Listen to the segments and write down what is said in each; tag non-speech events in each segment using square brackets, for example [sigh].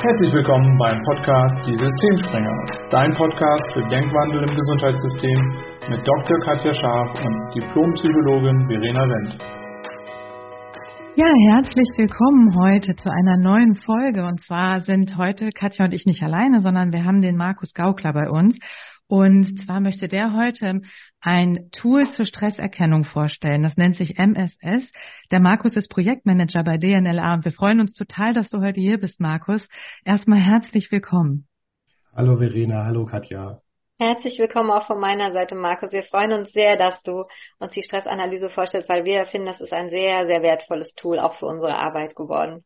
Herzlich willkommen beim Podcast Die Systemspringer, dein Podcast für Denkwandel im Gesundheitssystem mit Dr. Katja Scharf und Diplompsychologin Verena Wendt. Ja, herzlich willkommen heute zu einer neuen Folge. Und zwar sind heute Katja und ich nicht alleine, sondern wir haben den Markus Gaukler bei uns. Und zwar möchte der heute ein Tool zur Stresserkennung vorstellen. Das nennt sich MSS. Der Markus ist Projektmanager bei DNLA und wir freuen uns total, dass du heute hier bist, Markus. Erstmal herzlich willkommen. Hallo Verena, hallo Katja. Herzlich willkommen auch von meiner Seite, Markus. Wir freuen uns sehr, dass du uns die Stressanalyse vorstellst, weil wir finden, das ist ein sehr, sehr wertvolles Tool auch für unsere Arbeit geworden.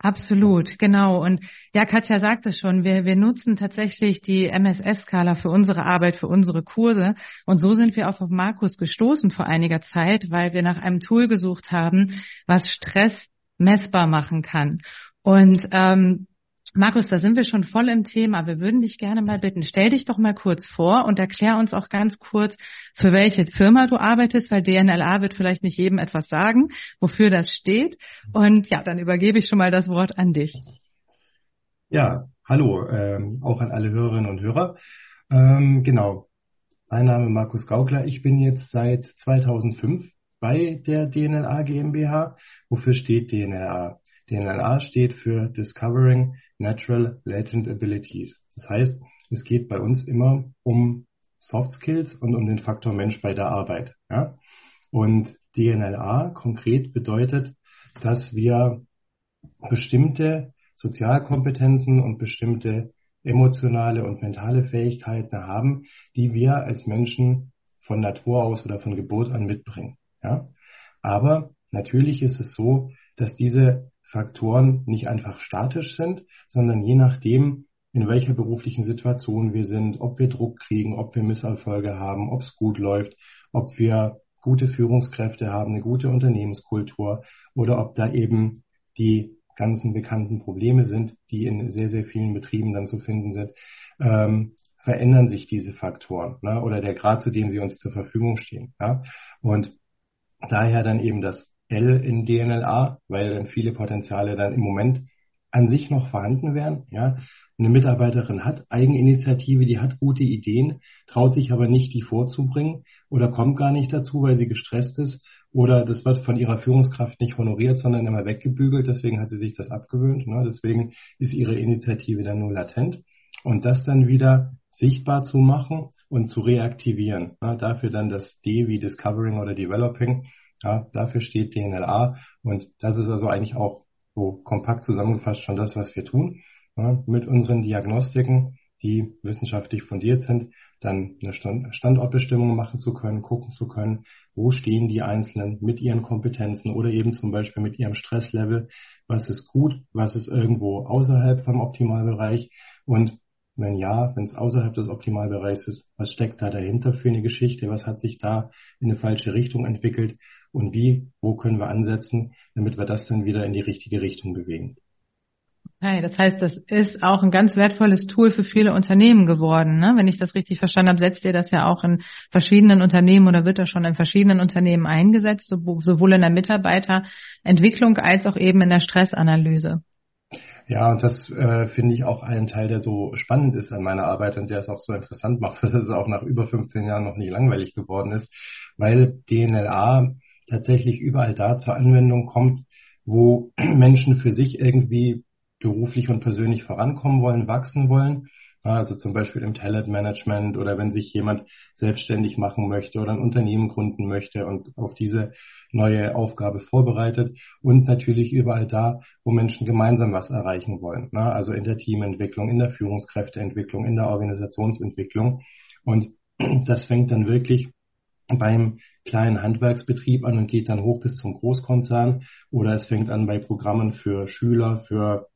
Absolut, genau. Und ja, Katja sagt es schon, wir, wir nutzen tatsächlich die MSS-Skala für unsere Arbeit, für unsere Kurse. Und so sind wir auch auf Markus gestoßen vor einiger Zeit, weil wir nach einem Tool gesucht haben, was Stress messbar machen kann. Und ähm, Markus, da sind wir schon voll im Thema. Wir würden dich gerne mal bitten, stell dich doch mal kurz vor und erklär uns auch ganz kurz, für welche Firma du arbeitest, weil DNLA wird vielleicht nicht jedem etwas sagen, wofür das steht. Und ja, dann übergebe ich schon mal das Wort an dich. Ja, hallo, ähm, auch an alle Hörerinnen und Hörer. Ähm, genau, mein Name Markus Gaukler. Ich bin jetzt seit 2005 bei der DNLA GmbH. Wofür steht DNLA? DNLA steht für Discovering Natural Latent Abilities. Das heißt, es geht bei uns immer um Soft Skills und um den Faktor Mensch bei der Arbeit. Ja? Und DNLA konkret bedeutet, dass wir bestimmte Sozialkompetenzen und bestimmte emotionale und mentale Fähigkeiten haben, die wir als Menschen von Natur aus oder von Geburt an mitbringen. Ja? Aber natürlich ist es so, dass diese Faktoren nicht einfach statisch sind, sondern je nachdem, in welcher beruflichen Situation wir sind, ob wir Druck kriegen, ob wir Misserfolge haben, ob es gut läuft, ob wir gute Führungskräfte haben, eine gute Unternehmenskultur oder ob da eben die ganzen bekannten Probleme sind, die in sehr, sehr vielen Betrieben dann zu finden sind, ähm, verändern sich diese Faktoren ne? oder der Grad, zu dem sie uns zur Verfügung stehen. Ja? Und daher dann eben das L in DNLA, weil dann viele Potenziale dann im Moment an sich noch vorhanden wären. Ja, eine Mitarbeiterin hat Eigeninitiative, die hat gute Ideen, traut sich aber nicht, die vorzubringen oder kommt gar nicht dazu, weil sie gestresst ist oder das wird von ihrer Führungskraft nicht honoriert, sondern immer weggebügelt. Deswegen hat sie sich das abgewöhnt. Ne? Deswegen ist ihre Initiative dann nur latent und das dann wieder sichtbar zu machen und zu reaktivieren. Ne? Dafür dann das D wie Discovering oder Developing ja, dafür steht DNLA und das ist also eigentlich auch so kompakt zusammengefasst schon das, was wir tun. Ja, mit unseren Diagnostiken, die wissenschaftlich fundiert sind, dann eine Standortbestimmung machen zu können, gucken zu können, wo stehen die Einzelnen mit ihren Kompetenzen oder eben zum Beispiel mit ihrem Stresslevel, was ist gut, was ist irgendwo außerhalb vom Optimalbereich? Und wenn ja, wenn es außerhalb des Optimalbereichs ist, was steckt da dahinter für eine Geschichte? Was hat sich da in eine falsche Richtung entwickelt? Und wie, wo können wir ansetzen, damit wir das dann wieder in die richtige Richtung bewegen? Hey, das heißt, das ist auch ein ganz wertvolles Tool für viele Unternehmen geworden. Ne? Wenn ich das richtig verstanden habe, setzt ihr das ja auch in verschiedenen Unternehmen oder wird das schon in verschiedenen Unternehmen eingesetzt, sowohl in der Mitarbeiterentwicklung als auch eben in der Stressanalyse. Ja, und das äh, finde ich auch einen Teil, der so spannend ist an meiner Arbeit und der es auch so interessant macht, [laughs] dass es auch nach über 15 Jahren noch nie langweilig geworden ist, weil DNLA tatsächlich überall da zur Anwendung kommt, wo [clears throat] Menschen für sich irgendwie beruflich und persönlich vorankommen wollen, wachsen wollen. Also zum Beispiel im Talentmanagement oder wenn sich jemand selbstständig machen möchte oder ein Unternehmen gründen möchte und auf diese neue Aufgabe vorbereitet und natürlich überall da, wo Menschen gemeinsam was erreichen wollen. Also in der Teamentwicklung, in der Führungskräfteentwicklung, in der Organisationsentwicklung. Und [clears throat] das fängt dann wirklich beim kleinen Handwerksbetrieb an und geht dann hoch bis zum Großkonzern oder es fängt an bei Programmen für Schüler, für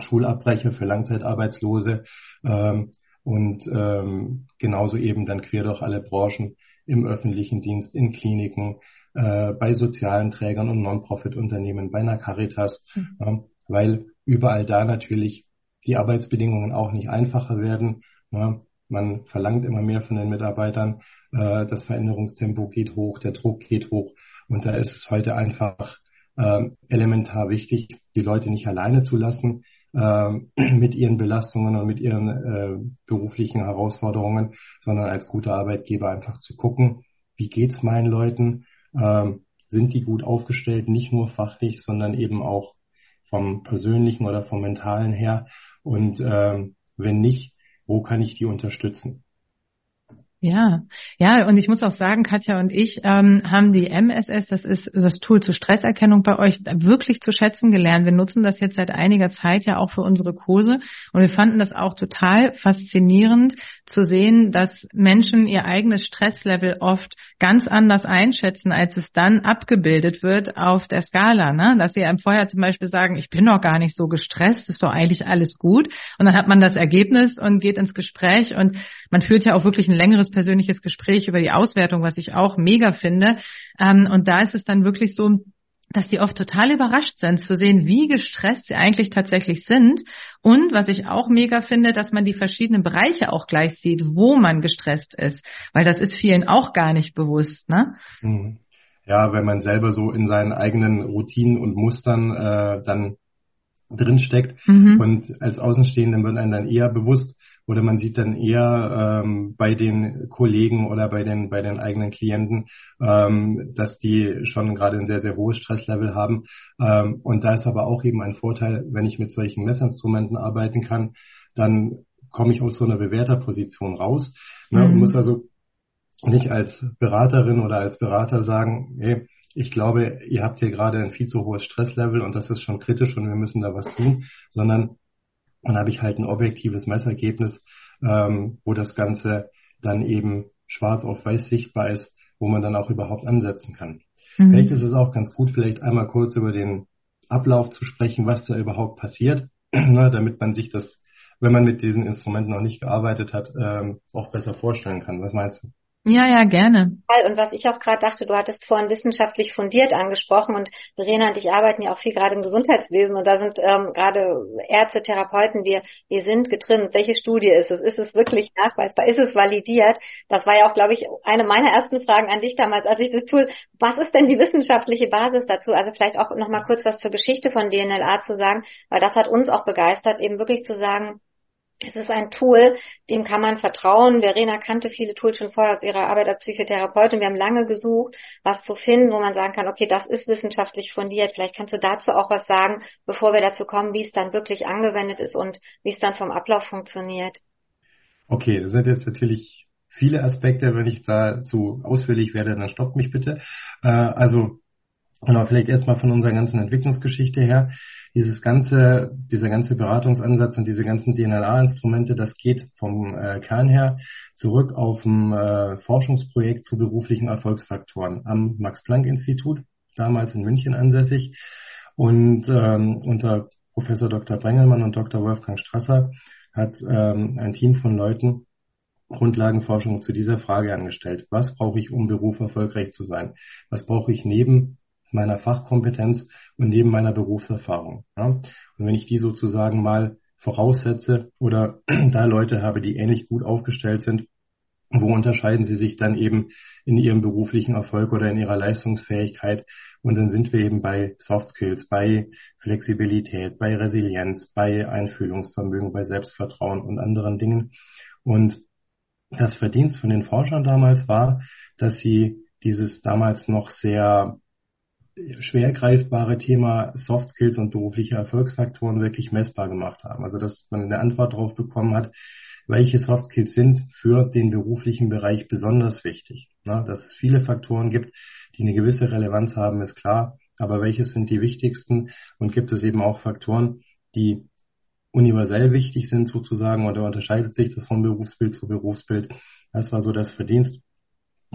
Schulabbrecher, für Langzeitarbeitslose ähm, und ähm, genauso eben dann quer durch alle Branchen im öffentlichen Dienst, in Kliniken, äh, bei sozialen Trägern und Non-Profit-Unternehmen, bei einer Caritas, mhm. äh, weil überall da natürlich die Arbeitsbedingungen auch nicht einfacher werden. Ja, man verlangt immer mehr von den Mitarbeitern, äh, das Veränderungstempo geht hoch, der Druck geht hoch und da ist es heute einfach äh, elementar wichtig, die Leute nicht alleine zu lassen, äh, [clears throat] mit ihren Belastungen und mit ihren äh, beruflichen Herausforderungen, sondern als guter Arbeitgeber einfach zu gucken, wie geht's meinen Leuten, äh, sind die gut aufgestellt, nicht nur fachlich, sondern eben auch vom persönlichen oder vom mentalen her und äh, wenn nicht, wo kann ich die unterstützen? Ja, ja, und ich muss auch sagen, Katja und ich ähm, haben die MSS, das ist das Tool zur Stresserkennung bei euch, wirklich zu schätzen gelernt. Wir nutzen das jetzt seit einiger Zeit ja auch für unsere Kurse und wir fanden das auch total faszinierend zu sehen, dass Menschen ihr eigenes Stresslevel oft ganz anders einschätzen, als es dann abgebildet wird auf der Skala. Ne? Dass sie einem vorher zum Beispiel sagen, ich bin doch gar nicht so gestresst, ist doch eigentlich alles gut. Und dann hat man das Ergebnis und geht ins Gespräch und man führt ja auch wirklich ein längeres persönliches Gespräch über die Auswertung, was ich auch mega finde. Ähm, und da ist es dann wirklich so, dass die oft total überrascht sind zu sehen, wie gestresst sie eigentlich tatsächlich sind. Und was ich auch mega finde, dass man die verschiedenen Bereiche auch gleich sieht, wo man gestresst ist. Weil das ist vielen auch gar nicht bewusst, ne? Mhm. Ja, wenn man selber so in seinen eigenen Routinen und Mustern äh, dann drinsteckt mhm. und als Außenstehenden wird einem dann eher bewusst, oder man sieht dann eher ähm, bei den Kollegen oder bei den, bei den eigenen Klienten, ähm, dass die schon gerade ein sehr, sehr hohes Stresslevel haben. Ähm, und da ist aber auch eben ein Vorteil, wenn ich mit solchen Messinstrumenten arbeiten kann, dann komme ich aus so einer Bewerterposition raus ne, mhm. und muss also nicht als Beraterin oder als Berater sagen, hey, ich glaube, ihr habt hier gerade ein viel zu hohes Stresslevel und das ist schon kritisch und wir müssen da was tun, sondern dann habe ich halt ein objektives Messergebnis, ähm, wo das Ganze dann eben schwarz auf weiß sichtbar ist, wo man dann auch überhaupt ansetzen kann. Mhm. Vielleicht ist es auch ganz gut, vielleicht einmal kurz über den Ablauf zu sprechen, was da überhaupt passiert, [clears throat] ne, damit man sich das, wenn man mit diesen Instrumenten noch nicht gearbeitet hat, ähm, auch besser vorstellen kann. Was meinst du? Ja, ja, gerne. Und was ich auch gerade dachte, du hattest vorhin wissenschaftlich fundiert angesprochen und Verena und ich arbeiten ja auch viel gerade im Gesundheitswesen und da sind ähm, gerade Ärzte, Therapeuten, wir, wir sind getrimmt. Welche Studie ist es? Ist es wirklich nachweisbar? Ist es validiert? Das war ja auch, glaube ich, eine meiner ersten Fragen an dich damals, als ich das Tool, was ist denn die wissenschaftliche Basis dazu? Also vielleicht auch nochmal kurz was zur Geschichte von DNLA zu sagen, weil das hat uns auch begeistert, eben wirklich zu sagen, es ist ein Tool, dem kann man vertrauen. Verena kannte viele Tools schon vorher aus ihrer Arbeit als Psychotherapeutin. Wir haben lange gesucht, was zu finden, wo man sagen kann, okay, das ist wissenschaftlich fundiert. Vielleicht kannst du dazu auch was sagen, bevor wir dazu kommen, wie es dann wirklich angewendet ist und wie es dann vom Ablauf funktioniert. Okay, das sind jetzt natürlich viele Aspekte. Wenn ich da zu ausführlich werde, dann stoppt mich bitte. Äh, also Genau, vielleicht erstmal von unserer ganzen Entwicklungsgeschichte her. Dieses ganze, dieser ganze Beratungsansatz und diese ganzen DNLA-Instrumente, das geht vom äh, Kern her zurück auf ein äh, Forschungsprojekt zu beruflichen Erfolgsfaktoren am Max-Planck-Institut, damals in München ansässig. Und ähm, unter Professor Dr. Brengelmann und Dr. Wolfgang Strasser hat ähm, ein Team von Leuten Grundlagenforschung zu dieser Frage angestellt. Was brauche ich, um Beruf erfolgreich zu sein? Was brauche ich neben meiner Fachkompetenz und neben meiner Berufserfahrung. Ja? Und wenn ich die sozusagen mal voraussetze oder [clears throat] da Leute habe, die ähnlich gut aufgestellt sind, wo unterscheiden sie sich dann eben in ihrem beruflichen Erfolg oder in ihrer Leistungsfähigkeit? Und dann sind wir eben bei Soft Skills, bei Flexibilität, bei Resilienz, bei Einfühlungsvermögen, bei Selbstvertrauen und anderen Dingen. Und das Verdienst von den Forschern damals war, dass sie dieses damals noch sehr schwer greifbare Thema Soft Skills und berufliche Erfolgsfaktoren wirklich messbar gemacht haben. Also dass man eine Antwort darauf bekommen hat, welche Soft Skills sind für den beruflichen Bereich besonders wichtig. Na, dass es viele Faktoren gibt, die eine gewisse Relevanz haben, ist klar. Aber welche sind die wichtigsten? Und gibt es eben auch Faktoren, die universell wichtig sind sozusagen oder unterscheidet sich das von Berufsbild zu Berufsbild? Das war so das Verdienst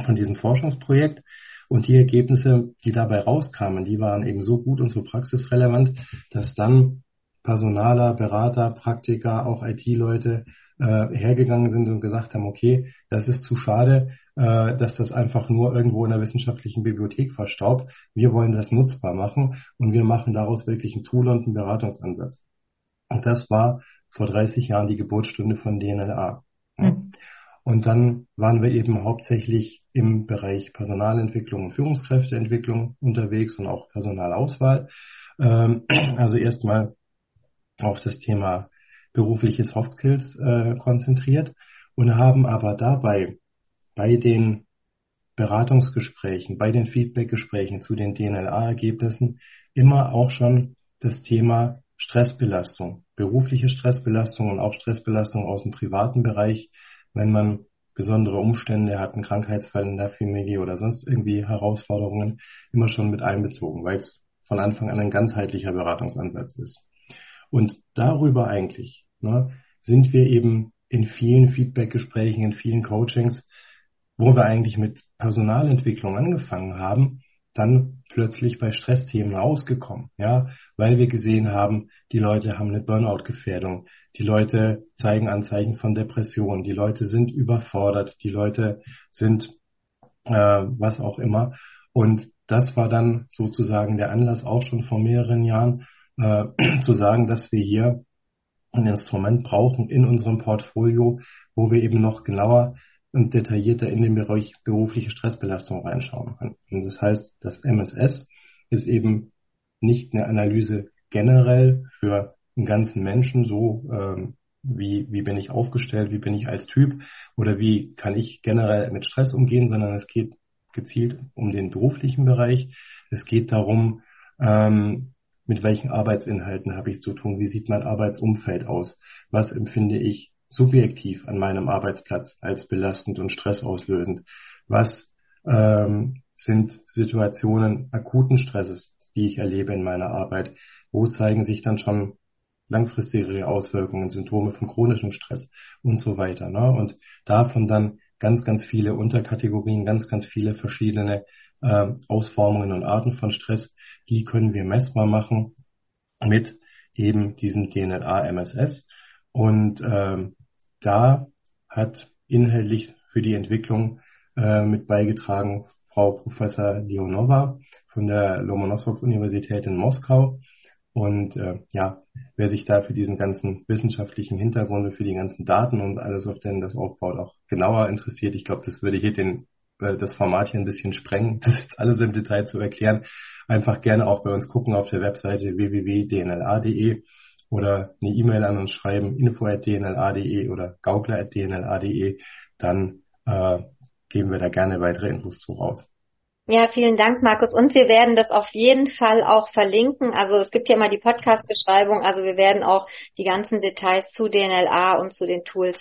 von diesem Forschungsprojekt. Und die Ergebnisse, die dabei rauskamen, die waren eben so gut und so praxisrelevant, dass dann Personaler, Berater, Praktiker, auch IT-Leute äh, hergegangen sind und gesagt haben, okay, das ist zu schade, äh, dass das einfach nur irgendwo in der wissenschaftlichen Bibliothek verstaubt. Wir wollen das nutzbar machen und wir machen daraus wirklich ein Tool und einen Beratungsansatz. Und das war vor 30 Jahren die Geburtsstunde von DNLA. Und dann waren wir eben hauptsächlich im Bereich Personalentwicklung und Führungskräfteentwicklung unterwegs und auch Personalauswahl. Ähm, [clears throat] also erstmal auf das Thema berufliche Soft Skills äh, konzentriert und haben aber dabei bei den Beratungsgesprächen, bei den Feedbackgesprächen zu den DNLA-Ergebnissen immer auch schon das Thema Stressbelastung, berufliche Stressbelastung und auch Stressbelastung aus dem privaten Bereich, wenn man besondere Umstände hat, einen Krankheitsfall in der Familie oder sonst irgendwie Herausforderungen, immer schon mit einbezogen, weil es von Anfang an ein ganzheitlicher Beratungsansatz ist. Und darüber eigentlich ne, sind wir eben in vielen Feedbackgesprächen, in vielen Coachings, wo wir eigentlich mit Personalentwicklung angefangen haben, dann plötzlich bei Stressthemen rausgekommen, ja, weil wir gesehen haben, die Leute haben eine Burnout-Gefährdung, die Leute zeigen Anzeichen von Depression, die Leute sind überfordert, die Leute sind äh, was auch immer. Und das war dann sozusagen der Anlass auch schon vor mehreren Jahren äh, [clears throat] zu sagen, dass wir hier ein Instrument brauchen in unserem Portfolio, wo wir eben noch genauer und detaillierter in den Bereich berufliche Stressbelastung reinschauen können. Und das heißt, das MSS ist eben nicht eine Analyse generell für einen ganzen Menschen, so ähm, wie, wie bin ich aufgestellt, wie bin ich als Typ oder wie kann ich generell mit Stress umgehen, sondern es geht gezielt um den beruflichen Bereich. Es geht darum, ähm, mit welchen Arbeitsinhalten habe ich zu tun, wie sieht mein Arbeitsumfeld aus, was empfinde ich subjektiv an meinem Arbeitsplatz als belastend und stressauslösend, was ähm, sind Situationen akuten Stresses, die ich erlebe in meiner Arbeit, wo zeigen sich dann schon langfristigere Auswirkungen, Symptome von chronischem Stress und so weiter. Ne? Und davon dann ganz, ganz viele Unterkategorien, ganz, ganz viele verschiedene äh, Ausformungen und Arten von Stress, die können wir messbar machen mit eben diesem DNLA-MSS. Und ähm, da hat inhaltlich für die Entwicklung äh, mit beigetragen Frau Professor Leonova von der Lomonossow-Universität in Moskau. Und äh, ja, wer sich da für diesen ganzen wissenschaftlichen Hintergrund, für die ganzen Daten und alles, auf denen das aufbaut, auch genauer interessiert, ich glaube, das würde hier den, äh, das Format hier ein bisschen sprengen, [laughs] das jetzt alles im Detail zu erklären. Einfach gerne auch bei uns gucken auf der Webseite www.dnla.de oder eine E-Mail an uns schreiben, info.dnla.de oder gaukler.dnla.de, dann äh, geben wir da gerne weitere Infos zu raus. Ja, vielen Dank, Markus. Und wir werden das auf jeden Fall auch verlinken. Also es gibt ja mal die Podcast-Beschreibung. Also wir werden auch die ganzen Details zu DNLA und zu den Tools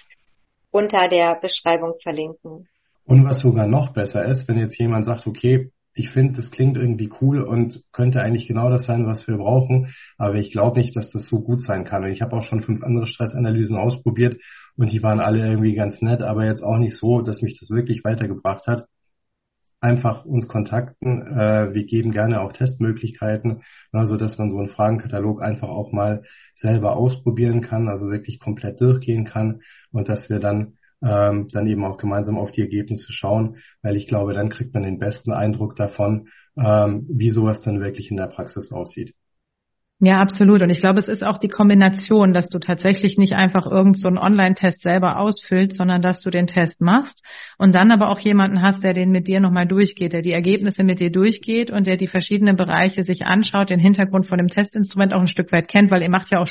unter der Beschreibung verlinken. Und was sogar noch besser ist, wenn jetzt jemand sagt, okay, ich finde, das klingt irgendwie cool und könnte eigentlich genau das sein, was wir brauchen, aber ich glaube nicht, dass das so gut sein kann. Und ich habe auch schon fünf andere Stressanalysen ausprobiert und die waren alle irgendwie ganz nett, aber jetzt auch nicht so, dass mich das wirklich weitergebracht hat einfach uns kontakten. Äh, wir geben gerne auch Testmöglichkeiten, also dass man so einen Fragenkatalog einfach auch mal selber ausprobieren kann, also wirklich komplett durchgehen kann und dass wir dann ähm, dann eben auch gemeinsam auf die Ergebnisse schauen, weil ich glaube, dann kriegt man den besten Eindruck davon, ähm, wie sowas dann wirklich in der Praxis aussieht. Ja, absolut. Und ich glaube, es ist auch die Kombination, dass du tatsächlich nicht einfach irgend so Online-Test selber ausfüllst, sondern dass du den Test machst und dann aber auch jemanden hast, der den mit dir nochmal durchgeht, der die Ergebnisse mit dir durchgeht und der die verschiedenen Bereiche sich anschaut, den Hintergrund von dem Testinstrument auch ein Stück weit kennt, weil ihr macht ja auch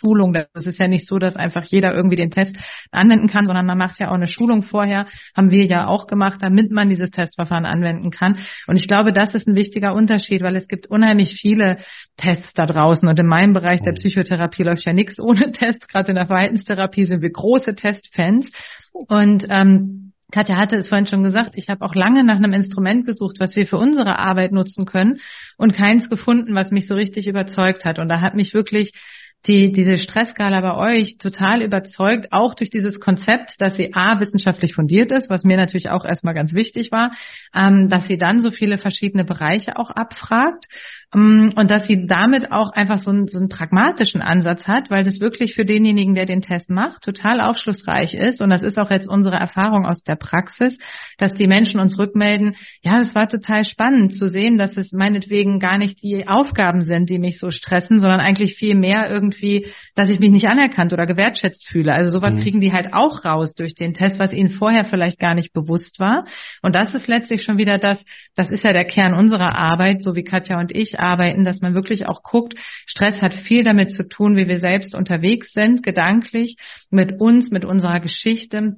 Schulung. Das ist ja nicht so, dass einfach jeder irgendwie den Test anwenden kann, sondern man macht ja auch eine Schulung vorher, haben wir ja auch gemacht, damit man dieses Testverfahren anwenden kann. Und ich glaube, das ist ein wichtiger Unterschied, weil es gibt unheimlich viele Tests da draußen. Und in meinem Bereich der mhm. Psychotherapie läuft ja nichts ohne [laughs] Tests. Gerade in der Verhaltenstherapie sind wir große Testfans. Und ähm, Katja hatte es vorhin schon gesagt, ich habe auch lange nach einem Instrument gesucht, was wir für unsere Arbeit nutzen können und keins gefunden, was mich so richtig überzeugt hat. Und da hat mich wirklich die, diese Stressskala bei euch total überzeugt, auch durch dieses Konzept, dass sie A, wissenschaftlich fundiert ist, was mir natürlich auch erstmal ganz wichtig war, ähm, dass sie dann so viele verschiedene Bereiche auch abfragt und dass sie damit auch einfach so einen, so einen pragmatischen Ansatz hat, weil das wirklich für denjenigen, der den Test macht, total aufschlussreich ist. Und das ist auch jetzt unsere Erfahrung aus der Praxis, dass die Menschen uns rückmelden, ja, es war total spannend zu sehen, dass es meinetwegen gar nicht die Aufgaben sind, die mich so stressen, sondern eigentlich viel mehr irgendwie irgendwie, dass ich mich nicht anerkannt oder gewertschätzt fühle. Also sowas mhm. kriegen die halt auch raus durch den Test, was ihnen vorher vielleicht gar nicht bewusst war. Und das ist letztlich schon wieder das, das ist ja der Kern unserer Arbeit, so wie Katja und ich arbeiten, dass man wirklich auch guckt, Stress hat viel damit zu tun, wie wir selbst unterwegs sind, gedanklich, mit uns, mit unserer Geschichte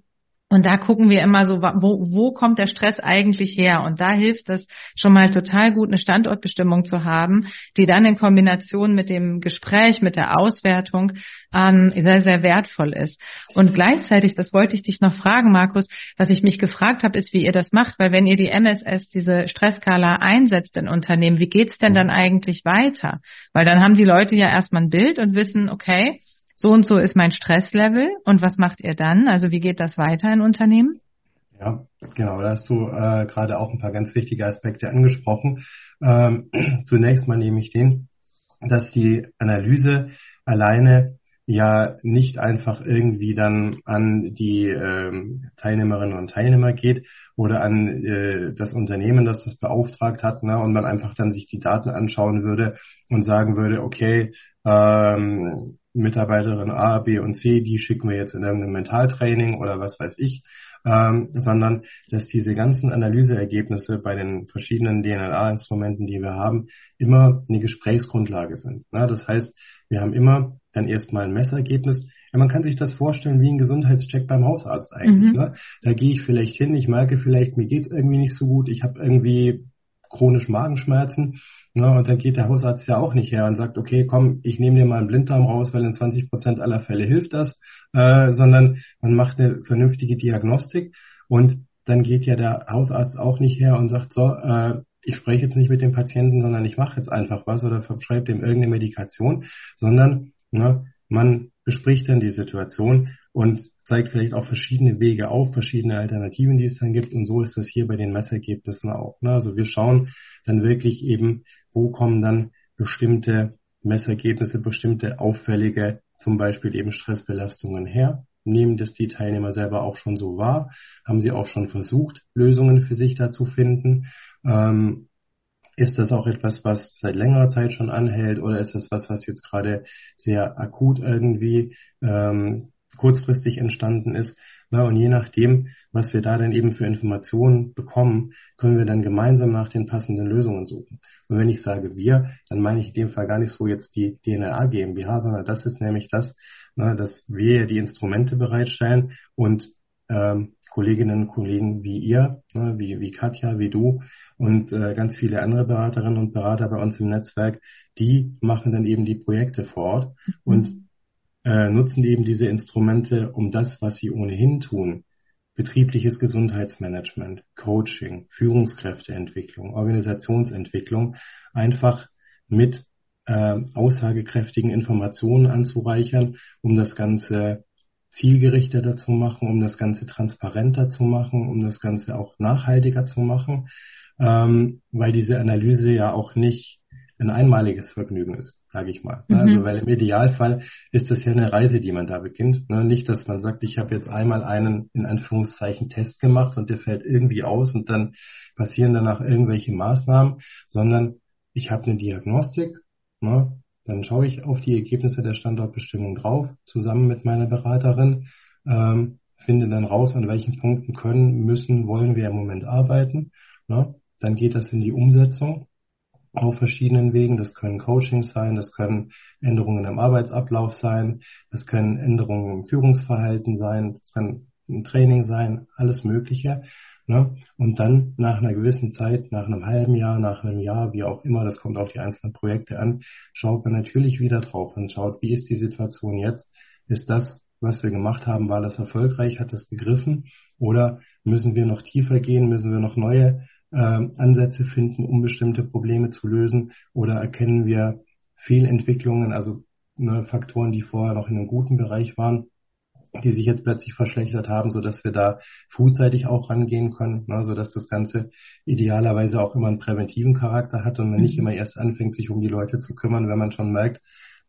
und da gucken wir immer so, wo, wo kommt der Stress eigentlich her? Und da hilft es schon mal total gut, eine Standortbestimmung zu haben, die dann in Kombination mit dem Gespräch, mit der Auswertung ähm, sehr, sehr wertvoll ist. Und gleichzeitig, das wollte ich dich noch fragen, Markus, was ich mich gefragt habe, ist, wie ihr das macht, weil wenn ihr die MSS, diese Stresskala einsetzt in Unternehmen, wie geht's denn dann eigentlich weiter? Weil dann haben die Leute ja erstmal ein Bild und wissen, okay, so und so ist mein Stresslevel und was macht ihr dann? Also wie geht das weiter in Unternehmen? Ja, genau, da hast du äh, gerade auch ein paar ganz wichtige Aspekte angesprochen. Ähm, [clears throat] zunächst mal nehme ich den, dass die Analyse alleine ja nicht einfach irgendwie dann an die ähm, Teilnehmerinnen und Teilnehmer geht oder an äh, das Unternehmen, das das beauftragt hat, ne, und man einfach dann sich die Daten anschauen würde und sagen würde, okay, ähm, Mitarbeiterin A, B und C, die schicken wir jetzt in irgendein Mentaltraining oder was weiß ich, ähm, sondern dass diese ganzen Analyseergebnisse bei den verschiedenen DNA-Instrumenten, die wir haben, immer eine Gesprächsgrundlage sind. Ja, das heißt, wir haben immer dann erstmal ein Messergebnis. Ja, man kann sich das vorstellen wie ein Gesundheitscheck beim Hausarzt eigentlich. Mhm. Ne? Da gehe ich vielleicht hin, ich merke vielleicht, mir geht's irgendwie nicht so gut, ich habe irgendwie chronisch Magenschmerzen Ne, und dann geht der Hausarzt ja auch nicht her und sagt, okay, komm, ich nehme dir mal einen Blinddarm raus, weil in 20 Prozent aller Fälle hilft das, äh, sondern man macht eine vernünftige Diagnostik und dann geht ja der Hausarzt auch nicht her und sagt, so, äh, ich spreche jetzt nicht mit dem Patienten, sondern ich mache jetzt einfach was oder verschreibe dem irgendeine Medikation, sondern ne, man bespricht dann die Situation und zeigt vielleicht auch verschiedene Wege auf, verschiedene Alternativen, die es dann gibt. Und so ist das hier bei den Messergebnissen auch. Ne? Also wir schauen dann wirklich eben, wo kommen dann bestimmte Messergebnisse, bestimmte auffällige, zum Beispiel eben Stressbelastungen her. Nehmen das die Teilnehmer selber auch schon so wahr? Haben sie auch schon versucht, Lösungen für sich da zu finden? Ähm, ist das auch etwas, was seit längerer Zeit schon anhält oder ist das was, was jetzt gerade sehr akut irgendwie ähm, kurzfristig entstanden ist. Na, und je nachdem, was wir da dann eben für Informationen bekommen, können wir dann gemeinsam nach den passenden Lösungen suchen. Und wenn ich sage wir, dann meine ich in dem Fall gar nicht so jetzt die DNA GmbH, sondern das ist nämlich das, na, dass wir die Instrumente bereitstellen und ähm, Kolleginnen und Kollegen wie ihr, wie, wie Katja, wie du und äh, ganz viele andere Beraterinnen und Berater bei uns im Netzwerk, die machen dann eben die Projekte vor Ort. Und äh, nutzen eben diese Instrumente, um das, was sie ohnehin tun, betriebliches Gesundheitsmanagement, Coaching, Führungskräfteentwicklung, Organisationsentwicklung, einfach mit äh, aussagekräftigen Informationen anzureichern, um das Ganze zielgerichteter zu machen, um das Ganze transparenter zu machen, um das Ganze auch nachhaltiger zu machen, ähm, weil diese Analyse ja auch nicht ein einmaliges Vergnügen ist sage ich mal. Mhm. Also weil im Idealfall ist das ja eine Reise, die man da beginnt. Ne? Nicht, dass man sagt, ich habe jetzt einmal einen in Anführungszeichen Test gemacht und der fällt irgendwie aus und dann passieren danach irgendwelche Maßnahmen, sondern ich habe eine Diagnostik, ne? dann schaue ich auf die Ergebnisse der Standortbestimmung drauf, zusammen mit meiner Beraterin, ähm, finde dann raus, an welchen Punkten können, müssen, wollen wir im Moment arbeiten. Ne? Dann geht das in die Umsetzung auf verschiedenen Wegen. Das können Coachings sein, das können Änderungen im Arbeitsablauf sein, das können Änderungen im Führungsverhalten sein, das kann ein Training sein, alles Mögliche. Ne? Und dann nach einer gewissen Zeit, nach einem halben Jahr, nach einem Jahr, wie auch immer, das kommt auf die einzelnen Projekte an, schaut man natürlich wieder drauf und schaut, wie ist die Situation jetzt? Ist das, was wir gemacht haben, war das erfolgreich? Hat das gegriffen? Oder müssen wir noch tiefer gehen? Müssen wir noch neue Ansätze finden, um bestimmte Probleme zu lösen? Oder erkennen wir Fehlentwicklungen, also ne, Faktoren, die vorher noch in einem guten Bereich waren, die sich jetzt plötzlich verschlechtert haben, so dass wir da frühzeitig auch rangehen können, ne, so dass das Ganze idealerweise auch immer einen präventiven Charakter hat und man nicht mhm. immer erst anfängt, sich um die Leute zu kümmern, wenn man schon merkt,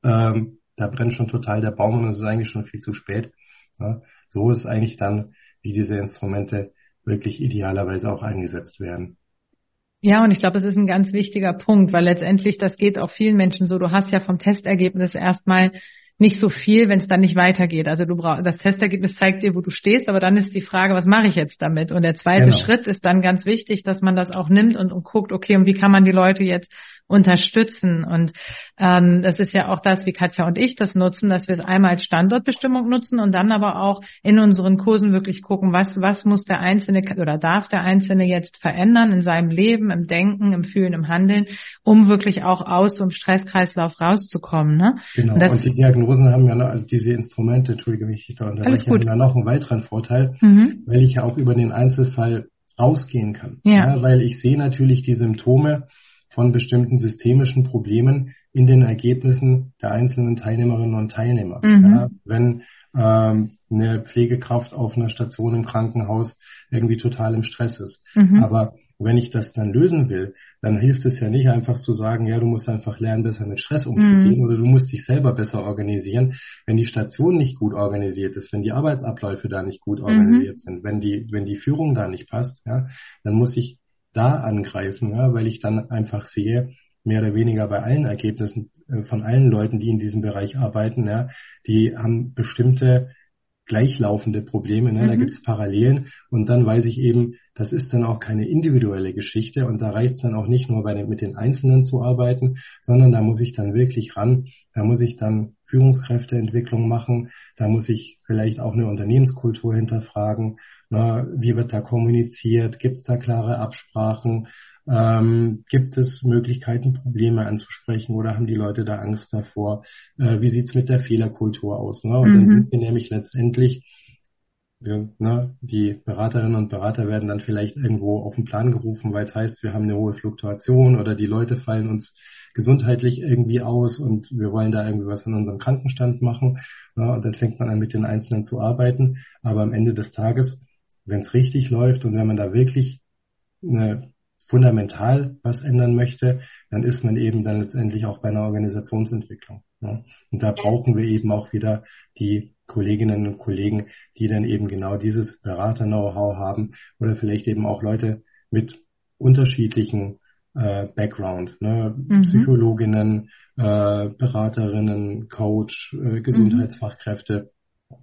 ähm, da brennt schon total der Baum und es ist eigentlich schon viel zu spät. Ja. So ist eigentlich dann, wie diese Instrumente wirklich idealerweise auch eingesetzt werden. Ja, und ich glaube, es ist ein ganz wichtiger Punkt, weil letztendlich das geht auch vielen Menschen so. Du hast ja vom Testergebnis erstmal nicht so viel, wenn es dann nicht weitergeht. Also du brauchst das Testergebnis zeigt dir, wo du stehst, aber dann ist die Frage, was mache ich jetzt damit? Und der zweite genau. Schritt ist dann ganz wichtig, dass man das auch nimmt und, und guckt, okay, und wie kann man die Leute jetzt unterstützen. Und ähm, das ist ja auch das, wie Katja und ich das nutzen, dass wir es einmal als Standortbestimmung nutzen und dann aber auch in unseren Kursen wirklich gucken, was, was muss der Einzelne oder darf der Einzelne jetzt verändern in seinem Leben, im Denken, im Fühlen, im Handeln, um wirklich auch aus so einem Stresskreislauf rauszukommen. Ne? Genau, und, und die Diagnosen haben ja noch, also diese Instrumente, entschuldige mich, ich da unterbreche, haben ja noch einen weiteren Vorteil, mhm. weil ich ja auch über den Einzelfall rausgehen kann. Ja. ja. weil ich sehe natürlich die Symptome von bestimmten systemischen Problemen in den Ergebnissen der einzelnen Teilnehmerinnen und Teilnehmer. Mhm. Ja, wenn ähm, eine Pflegekraft auf einer Station im Krankenhaus irgendwie total im Stress ist. Mhm. Aber wenn ich das dann lösen will, dann hilft es ja nicht einfach zu sagen, ja, du musst einfach lernen, besser mit Stress umzugehen mhm. oder du musst dich selber besser organisieren. Wenn die Station nicht gut organisiert ist, wenn die Arbeitsabläufe da nicht gut mhm. organisiert sind, wenn die, wenn die Führung da nicht passt, ja, dann muss ich da angreifen, ja, weil ich dann einfach sehe, mehr oder weniger bei allen Ergebnissen äh, von allen Leuten, die in diesem Bereich arbeiten, ja, die haben bestimmte gleichlaufende Probleme, ne? Mhm. da gibt es Parallelen. Und dann weiß ich eben, das ist dann auch keine individuelle Geschichte und da reicht es dann auch nicht nur bei den, mit den Einzelnen zu arbeiten, sondern da muss ich dann wirklich ran, da muss ich dann Führungskräfteentwicklung machen, da muss ich vielleicht auch eine Unternehmenskultur hinterfragen, na, wie wird da kommuniziert, gibt es da klare Absprachen, ähm, gibt es Möglichkeiten, Probleme anzusprechen oder haben die Leute da Angst davor? Äh, wie sieht's mit der Fehlerkultur aus? Ne? Und mhm. dann sind wir nämlich letztendlich, wir, ne, die Beraterinnen und Berater werden dann vielleicht irgendwo auf den Plan gerufen, weil es heißt, wir haben eine hohe Fluktuation oder die Leute fallen uns gesundheitlich irgendwie aus und wir wollen da irgendwie was in unserem Krankenstand machen. Ne? Und dann fängt man an, mit den Einzelnen zu arbeiten. Aber am Ende des Tages, wenn es richtig läuft und wenn man da wirklich eine fundamental was ändern möchte, dann ist man eben dann letztendlich auch bei einer Organisationsentwicklung. Ja. Und da brauchen wir eben auch wieder die Kolleginnen und Kollegen, die dann eben genau dieses Berater-Know-how haben oder vielleicht eben auch Leute mit unterschiedlichen äh, Background, ne? Mhm. Psychologinnen, äh, Beraterinnen, Coach, äh, Gesundheitsfachkräfte,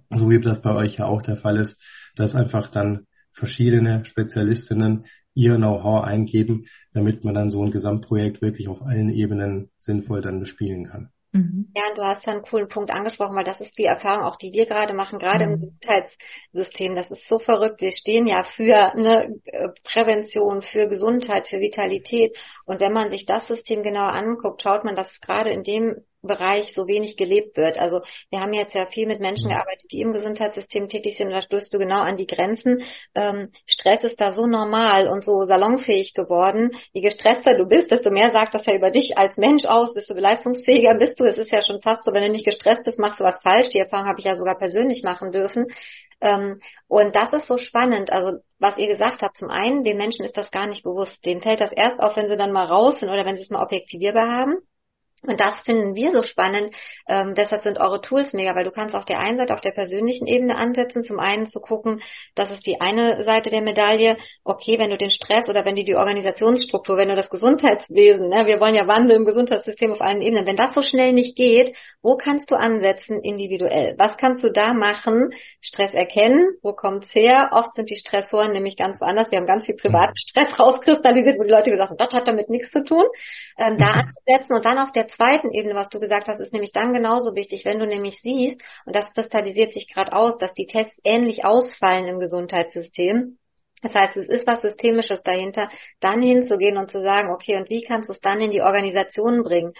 mhm. so wie das bei euch ja auch der Fall ist, dass einfach dann verschiedene Spezialistinnen ihr Know-how eingeben, damit man dann so ein Gesamtprojekt wirklich auf allen Ebenen sinnvoll dann bespielen kann. Mhm. Ja, und du hast ja einen coolen Punkt angesprochen, weil das ist die Erfahrung auch, die wir gerade machen, gerade mhm. im Gesundheitssystem. Das ist so verrückt. Wir stehen ja für eine Prävention, für Gesundheit, für Vitalität. Und wenn man sich das System genauer anguckt, schaut man, dass gerade in dem Bereich so wenig gelebt wird. Also wir haben jetzt ja viel mit Menschen mhm. gearbeitet, die im Gesundheitssystem tätig sind und da stößt du genau an die Grenzen. Ähm, Stress ist da so normal und so salonfähig geworden. Je gestresster du bist, desto mehr sagt das ja über dich als Mensch aus, desto leistungsfähiger bist du. Es ist ja schon fast so, wenn du nicht gestresst bist, machst du was falsch. Die Erfahrung habe ich ja sogar persönlich machen dürfen. Ähm, und das ist so spannend. Also was ihr gesagt habt, zum einen, den Menschen ist das gar nicht bewusst. Denen fällt das erst auf, wenn sie dann mal raus sind oder wenn sie es mal objektivierbar haben. Und das finden wir so spannend. Ähm, deshalb sind eure Tools mega, weil du kannst auf der einen Seite auf der persönlichen Ebene ansetzen, zum einen zu gucken, das ist die eine Seite der Medaille. Okay, wenn du den Stress oder wenn du die Organisationsstruktur, wenn du das Gesundheitswesen, ne, wir wollen ja Wandel im Gesundheitssystem auf allen Ebenen, wenn das so schnell nicht geht, wo kannst du ansetzen individuell? Was kannst du da machen? Stress erkennen, wo kommt's her? Oft sind die Stressoren nämlich ganz woanders. Wir haben ganz viel privaten Stress rauskristallisiert, wo die Leute gesagt haben, das hat damit nichts zu tun. Ähm, da anzusetzen und dann auf der zweiten Ebene, was du gesagt hast, ist nämlich dann genauso wichtig, wenn du nämlich siehst, und das kristallisiert sich gerade aus, dass die Tests ähnlich ausfallen im Gesundheitssystem. Das heißt, es ist was Systemisches dahinter, dann hinzugehen und zu sagen, okay, und wie kannst du es dann in die Organisation bringen?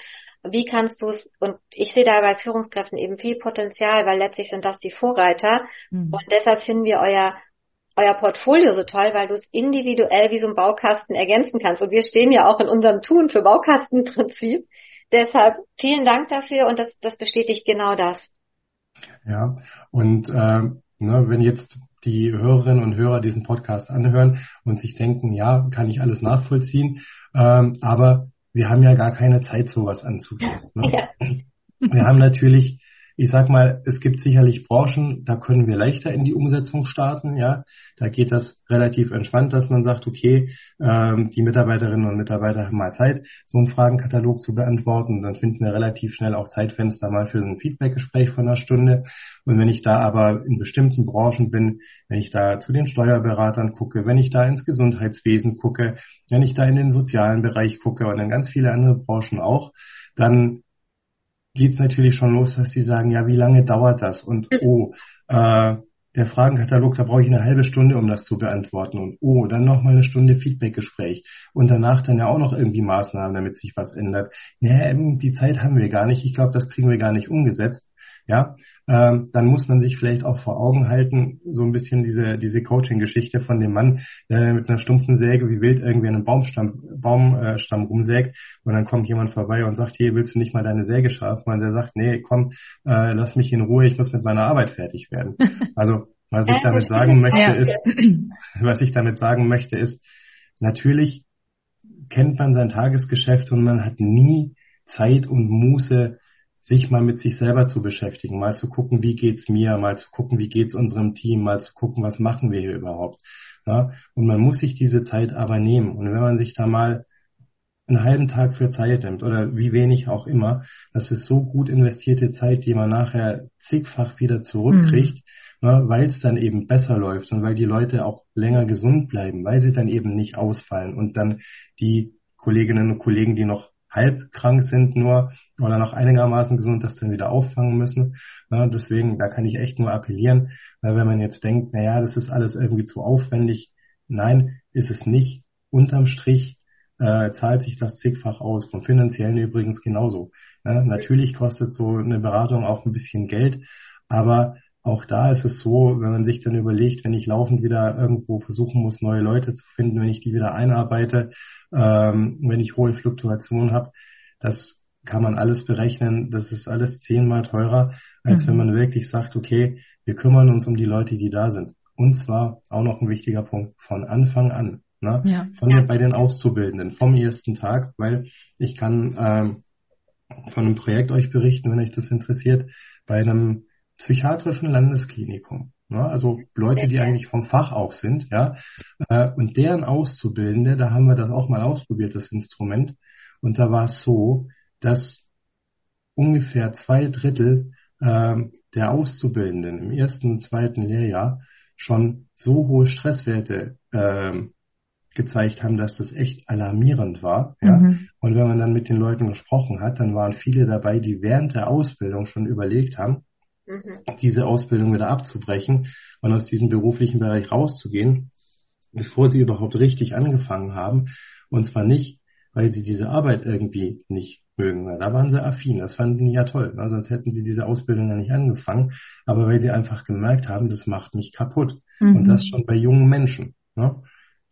Wie kannst du es, und ich sehe da bei Führungskräften eben viel Potenzial, weil letztlich sind das die Vorreiter. Mhm. Und deshalb finden wir euer euer Portfolio so toll, weil du es individuell wie so ein Baukasten ergänzen kannst. Und wir stehen ja auch in unserem Tun für Baukastenprinzip. Deshalb vielen Dank dafür und das, das bestätigt genau das. Ja, und äh, ne, wenn jetzt die Hörerinnen und Hörer diesen Podcast anhören und sich denken, ja, kann ich alles nachvollziehen, ähm, aber wir haben ja gar keine Zeit, sowas anzugehen. Ne? Ja. Wir haben natürlich ich sag mal, es gibt sicherlich Branchen, da können wir leichter in die Umsetzung starten, ja. Da geht das relativ entspannt, dass man sagt, okay, ähm, die Mitarbeiterinnen und Mitarbeiter haben mal Zeit, so einen Fragenkatalog zu beantworten. Dann finden wir relativ schnell auch Zeitfenster mal für so ein Feedbackgespräch von einer Stunde. Und wenn ich da aber in bestimmten Branchen bin, wenn ich da zu den Steuerberatern gucke, wenn ich da ins Gesundheitswesen gucke, wenn ich da in den sozialen Bereich gucke und in ganz viele andere Branchen auch, dann geht es natürlich schon los, dass die sagen, ja, wie lange dauert das? Und mhm. oh, äh, der Fragenkatalog, da brauche ich eine halbe Stunde, um das zu beantworten. Und oh, dann noch mal eine Stunde Feedbackgespräch. Und danach dann ja auch noch irgendwie Maßnahmen, damit sich was ändert. Ja, die Zeit haben wir gar nicht. Ich glaube, das kriegen wir gar nicht umgesetzt ja, ähm, dann muss man sich vielleicht auch vor Augen halten, so ein bisschen diese, diese Coaching-Geschichte von dem Mann, der mit einer stumpfen Säge wie wild irgendwie einen Baumstamm, Baumstamm rumsägt und dann kommt jemand vorbei und sagt, hey, willst du nicht mal deine Säge scharfen? Und der sagt, nee, komm, äh, lass mich in Ruhe, ich muss mit meiner Arbeit fertig werden. [laughs] Also, was ich damit sagen möchte ist, [laughs] was ich damit sagen möchte ist, natürlich kennt man sein Tagesgeschäft und man hat nie Zeit und Muße, sich mal mit sich selber zu beschäftigen, mal zu gucken, wie geht's mir, mal zu gucken, wie geht's unserem Team, mal zu gucken, was machen wir hier überhaupt. Ja? Und man muss sich diese Zeit aber nehmen. Und wenn man sich da mal einen halben Tag für Zeit nimmt oder wie wenig auch immer, das ist so gut investierte Zeit, die man nachher zigfach wieder zurückkriegt, mhm. ne, weil es dann eben besser läuft und weil die Leute auch länger gesund bleiben, weil sie dann eben nicht ausfallen und dann die Kolleginnen und Kollegen, die noch halb krank sind nur oder noch einigermaßen gesund, das dann wieder auffangen müssen. Ja, deswegen, da kann ich echt nur appellieren, wenn man jetzt denkt, naja, das ist alles irgendwie zu aufwendig, nein, ist es nicht. Unterm Strich äh, zahlt sich das zigfach aus, vom finanziellen übrigens genauso. Ja, natürlich kostet so eine Beratung auch ein bisschen Geld, aber auch da ist es so, wenn man sich dann überlegt, wenn ich laufend wieder irgendwo versuchen muss, neue Leute zu finden, wenn ich die wieder einarbeite, ähm, wenn ich hohe Fluktuationen habe, das kann man alles berechnen. Das ist alles zehnmal teurer, als mhm. wenn man wirklich sagt, okay, wir kümmern uns um die Leute, die da sind. Und zwar auch noch ein wichtiger Punkt von Anfang an. Ne? Ja. Von ja. bei den Auszubildenden vom ersten Tag, weil ich kann ähm, von einem Projekt euch berichten, wenn euch das interessiert, bei einem psychiatrischen Landesklinikum. Ne? Also Leute, die eigentlich vom Fach auch sind, ja. Äh, und deren Auszubildende, da haben wir das auch mal ausprobiert, das Instrument. Und da war es so, dass ungefähr zwei Drittel äh, der Auszubildenden im ersten und zweiten Lehrjahr schon so hohe Stresswerte äh, gezeigt haben, dass das echt alarmierend war. Ja? Mhm. Und wenn man dann mit den Leuten gesprochen hat, dann waren viele dabei, die während der Ausbildung schon überlegt haben, mhm. diese Ausbildung wieder abzubrechen und aus diesem beruflichen Bereich rauszugehen, bevor sie überhaupt richtig angefangen haben. Und zwar nicht, weil sie diese Arbeit irgendwie nicht mögen. Da waren sie affin, das fanden die ja toll. Ne? Sonst hätten sie diese Ausbildung ja nicht angefangen. Aber weil sie einfach gemerkt haben, das macht mich kaputt. Mhm. Und das schon bei jungen Menschen. Ne?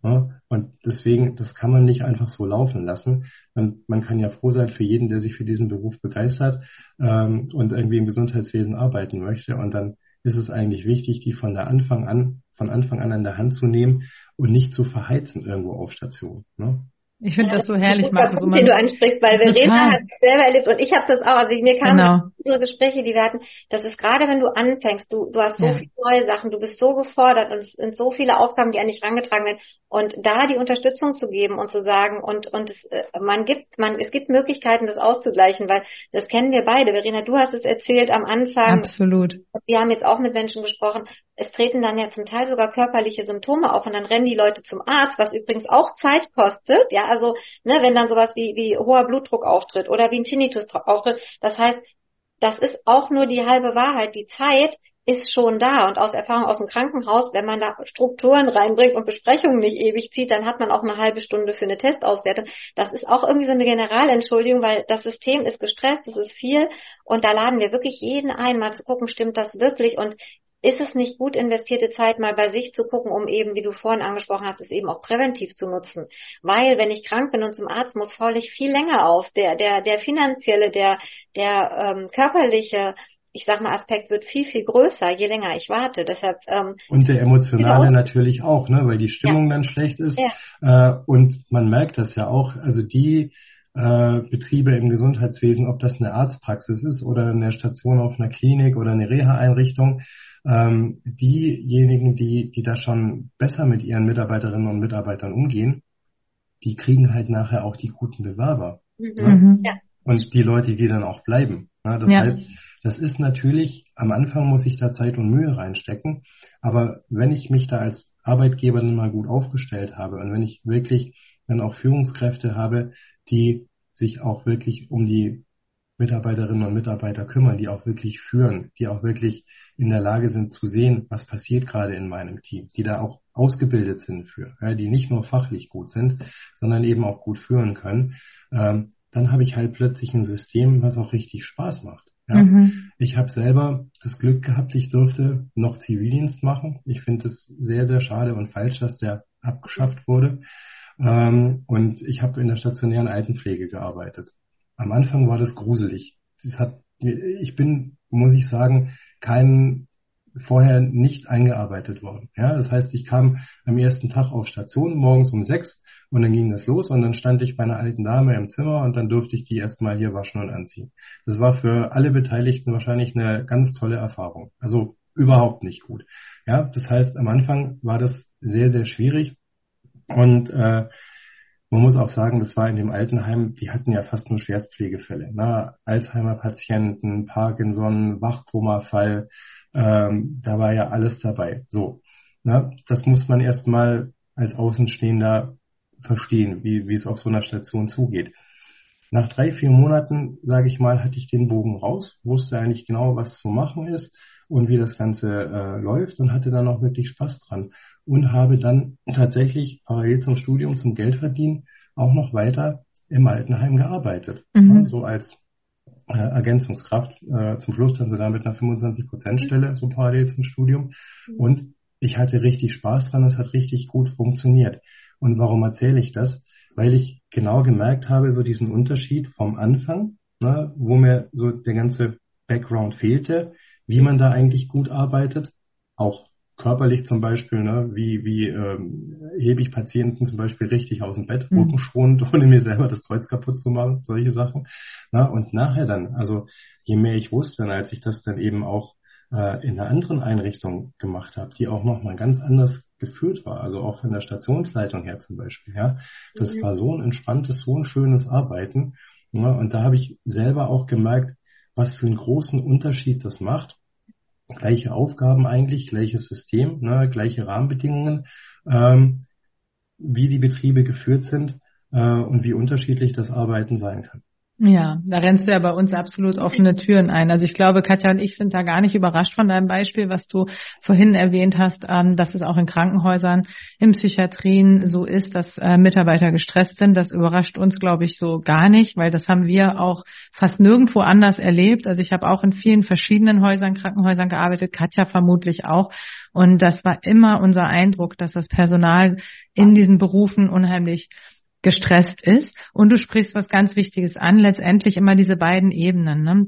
Und deswegen, das kann man nicht einfach so laufen lassen. Man, man kann ja froh sein für jeden, der sich für diesen Beruf begeistert ähm, und irgendwie im Gesundheitswesen arbeiten möchte. Und dann ist es eigentlich wichtig, die von der Anfang an, von Anfang an an der Hand zu nehmen und nicht zu verheizen irgendwo auf Station. Ne? Ich finde ja, das so herrlich, Markus. Den du ansprichst, weil Verena hat es selber erlebt und ich habe das auch. Also mir kamen genau. unsere Gespräche, die wir hatten, das ist gerade, wenn du anfängst, du, du hast so ja. viele neue Sachen, du bist so gefordert und es sind so viele Aufgaben, die an dich rangetragen werden. Und da die Unterstützung zu geben und zu sagen, und, und es, äh, man gibt, man, es gibt Möglichkeiten, das auszugleichen, weil das kennen wir beide. Verena, du hast es erzählt am Anfang. Absolut. Wir haben jetzt auch mit Menschen gesprochen. Es treten dann ja zum Teil sogar körperliche Symptome auf und dann rennen die Leute zum Arzt, was übrigens auch Zeit kostet. Ja, also, ne, wenn dann sowas wie, wie hoher Blutdruck auftritt oder wie ein Tinnitus auftritt. Das heißt, das ist auch nur die halbe Wahrheit. Die Zeit ist schon da. Und aus Erfahrung aus dem Krankenhaus, wenn man da Strukturen reinbringt und Besprechungen nicht ewig zieht, dann hat man auch eine halbe Stunde für eine Testauswertung. Das ist auch irgendwie so eine Generalentschuldigung, weil das System ist gestresst, es ist viel. Und da laden wir wirklich jeden ein, mal zu gucken, stimmt das wirklich? Und ist es nicht gut investierte Zeit, mal bei sich zu gucken, um eben, wie du vorhin angesprochen hast, es eben auch präventiv zu nutzen? Weil, wenn ich krank bin und zum Arzt muss, faule ich viel länger auf. Der, der, der finanzielle, der, der ähm, körperliche, ich sag mal, Aspekt wird viel, viel größer, je länger ich warte. Deshalb, ähm, und der emotionale natürlich auch, ne, weil die Stimmung ja. dann schlecht ist. Ja. Äh, und man merkt das ja auch, also die äh, Betriebe im Gesundheitswesen, ob das eine Arztpraxis ist oder eine Station auf einer Klinik oder eine Reha-Einrichtung, ähm, diejenigen, die, die da schon besser mit ihren Mitarbeiterinnen und Mitarbeitern umgehen, die kriegen halt nachher auch die guten Bewerber. Mhm. Ne? Ja. Und die Leute, die dann auch bleiben. Ne? Das ja. heißt, das ist natürlich, am Anfang muss ich da Zeit und Mühe reinstecken, aber wenn ich mich da als Arbeitgeber dann mal gut aufgestellt habe und wenn ich wirklich dann auch Führungskräfte habe, die sich auch wirklich um die Mitarbeiterinnen und Mitarbeiter kümmern, die auch wirklich führen, die auch wirklich in der Lage sind zu sehen, was passiert gerade in meinem Team, die da auch ausgebildet sind für, ja, die nicht nur fachlich gut sind, sondern eben auch gut führen können, ähm, dann habe ich halt plötzlich ein System, was auch richtig Spaß macht. Ja. Mhm. Ich habe selber das Glück gehabt, ich durfte noch Zivildienst machen. Ich finde es sehr, sehr schade und falsch, dass der abgeschafft wurde. Ähm, und ich habe in der stationären Altenpflege gearbeitet. Am Anfang war das gruselig. Es hat, ich bin, muss ich sagen, kein vorher nicht eingearbeitet worden. Ja, das heißt, ich kam am ersten Tag auf Station morgens um sechs und dann ging das los und dann stand ich bei einer alten Dame im Zimmer und dann durfte ich die erstmal hier waschen und anziehen. Das war für alle Beteiligten wahrscheinlich eine ganz tolle Erfahrung. Also überhaupt nicht gut. Ja, das heißt, am Anfang war das sehr, sehr schwierig und äh, man muss auch sagen, das war in dem Altenheim, die hatten ja fast nur Schwerstpflegefälle. Ne? Alzheimer-Patienten, Parkinson, Wachkoma-Fall, ähm, da war ja alles dabei. So, ne? das muss man erstmal als Außenstehender verstehen, wie, wie es auf so einer Station zugeht. Nach drei, vier Monaten, sage ich mal, hatte ich den Bogen raus, wusste eigentlich genau, was zu machen ist und wie das Ganze äh, läuft und hatte dann auch wirklich Spaß dran und habe dann tatsächlich parallel zum Studium, zum Geldverdienen auch noch weiter im Altenheim gearbeitet. Mhm. so als äh, Ergänzungskraft, äh, zum Schluss dann sogar mit einer 25%-Stelle, so parallel zum Studium. Mhm. Und ich hatte richtig Spaß dran, es hat richtig gut funktioniert. Und warum erzähle ich das? Weil ich genau gemerkt habe, so diesen Unterschied vom Anfang, ne, wo mir so der ganze Background fehlte, wie man da eigentlich gut arbeitet, auch körperlich zum Beispiel, ne, wie, wie ähm, hebe ich Patienten zum Beispiel richtig aus dem Bett, mhm. rückenschonend, [laughs] ohne mir selber das Kreuz kaputt zu machen, solche Sachen. Ne, und nachher dann, also je mehr ich wusste, als ich das dann eben auch äh, in einer anderen Einrichtung gemacht habe, die auch nochmal ganz anders geführt war, also auch von der Stationsleitung her zum Beispiel, ja, das mhm. war so ein entspanntes, so ein schönes Arbeiten. Ne, und da habe ich selber auch gemerkt, was für einen großen Unterschied das macht, gleiche Aufgaben eigentlich, gleiches System, ne, gleiche Rahmenbedingungen, ähm, wie die Betriebe geführt sind äh, und wie unterschiedlich das Arbeiten sein kann. Ja, da rennst du ja bei uns absolut offene Türen ein. Also ich glaube, Katja und ich sind da gar nicht überrascht von deinem Beispiel, was du vorhin erwähnt hast, ähm, dass es auch in Krankenhäusern, in Psychiatrien so ist, dass äh, Mitarbeiter gestresst sind. Das überrascht uns, glaube ich, so gar nicht, weil das haben wir auch fast nirgendwo anders erlebt. Also ich habe auch in vielen verschiedenen Häusern, Krankenhäusern gearbeitet, Katja vermutlich auch. Und das war immer unser Eindruck, dass das Personal in diesen Berufen unheimlich gestresst ist. Und du sprichst was ganz Wichtiges an, letztendlich immer diese beiden Ebenen. Ne?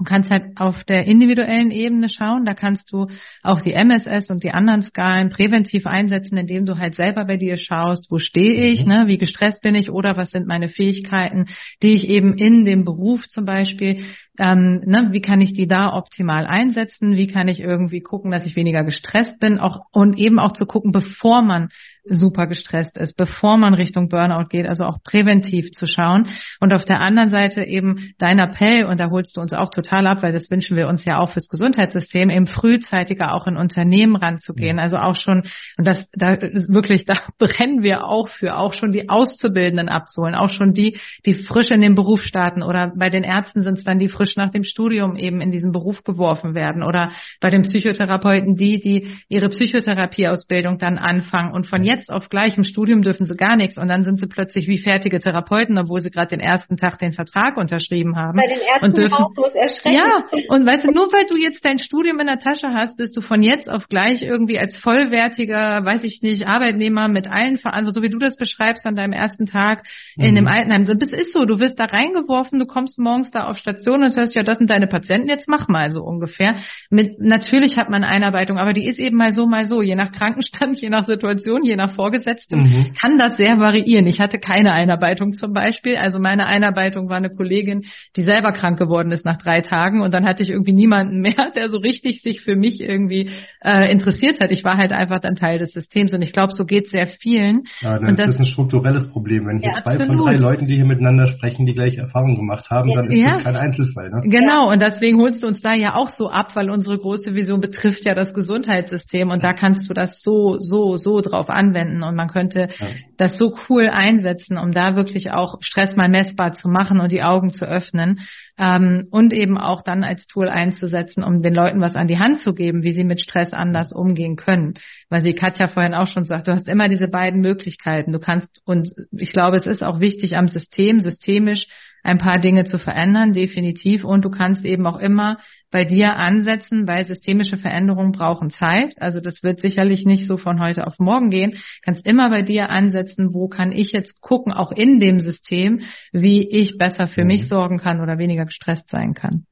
Du kannst halt auf der individuellen Ebene schauen, da kannst du auch die MSS und die anderen Skalen präventiv einsetzen, indem du halt selber bei dir schaust, wo stehe ich, mhm. ne, wie gestresst bin ich oder was sind meine Fähigkeiten, die ich eben in dem Beruf zum Beispiel ähm, ne, wie kann ich die da optimal einsetzen, wie kann ich irgendwie gucken, dass ich weniger gestresst bin auch und eben auch zu gucken, bevor man super gestresst ist, bevor man Richtung Burnout geht, also auch präventiv zu schauen. Und auf der anderen Seite eben dein Appell und da holst du uns auch total ab, weil das wünschen wir uns ja auch fürs Gesundheitssystem, eben frühzeitiger auch in Unternehmen ranzugehen, also auch schon und das da wirklich da [laughs] brennen wir auch für, auch schon die Auszubildenden abzuholen, auch schon die, die frisch in den Beruf starten oder bei den Ärzten sind es dann die frisch nach dem Studium eben in diesen Beruf geworfen werden oder bei den Psychotherapeuten die, die ihre Psychotherapieausbildung dann anfangen und von jetzt auf gleich im Studium dürfen sie gar nichts und dann sind sie plötzlich wie fertige Therapeuten, obwohl sie gerade den ersten Tag den Vertrag unterschrieben haben. Bei den Ärzten und dürfen, auch bloß erschreckend. Ja, und weißt du, nur weil du jetzt dein Studium in der Tasche hast, bist du von jetzt auf gleich irgendwie als vollwertiger, weiß ich nicht, Arbeitnehmer mit allen Verantwortungen, so wie du das beschreibst an deinem ersten Tag mhm. in dem mhm. Altenheim. Das ist so, du wirst da reingeworfen, du kommst morgens da auf Station und hörst, ja, das sind deine Patienten, jetzt mach mal so ungefähr. Mit, natürlich hat man Einarbeitung, aber die ist eben mal so, mal so, je nach Krankenstand, [laughs] je nach Situation, je nach meiner Vorgesetzten, mhm. kann das sehr variieren. Ich hatte keine Einarbeitung zum Beispiel. Also meine Einarbeitung war eine Kollegin, die selber krank geworden ist nach drei Tagen und dann hatte ich irgendwie niemanden mehr, [laughs] der so richtig sich für mich irgendwie äh, interessiert hat. Ich war halt einfach dann Teil des Systems und ich glaube, so geht sehr vielen. Ja, dann und ist das, ein strukturelles Problem. Wenn hier ja, zwei absolut. von drei Leuten, die hier miteinander sprechen, die gleiche Erfahrung gemacht haben, dann ist ja. das kein Einzelfall. Ne? Genau, und deswegen holst du uns da ja auch so ab, weil unsere große Vision betrifft ja das Gesundheitssystem und da kannst du das so, so, so drauf anwenden und man könnte ja. das so cool einsetzen, um da wirklich auch Stress mal messbar zu machen und die Augen zu öffnen ähm, und eben auch dann als Tool einzusetzen, um den Leuten was an die Hand zu geben, wie sie mit Stress anders umgehen können. Weil sie Katja vorhin auch schon sagt, du hast immer diese beiden Möglichkeiten. Du kannst, und ich glaube, es ist auch wichtig am System, systemisch ein paar Dinge zu verändern, definitiv. Und du kannst eben auch immer bei dir ansetzen, weil systemische Veränderungen brauchen Zeit. Also das wird sicherlich nicht so von heute auf morgen gehen. Du kannst immer bei dir ansetzen, wo kann ich jetzt gucken, auch in dem System, wie ich besser für mhm. mich sorgen kann oder weniger gestresst sein kann.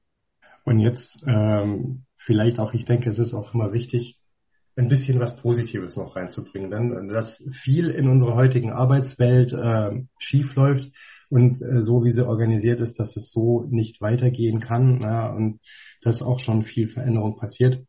Und jetzt ähm, vielleicht auch, ich denke, es ist auch immer wichtig, ein bisschen was Positives noch reinzubringen. Denn dass viel in unserer heutigen Arbeitswelt äh, schief läuft, und äh, so wie sie organisiert ist, dass es so nicht weitergehen kann ja, und dass auch schon viel Veränderung passiert.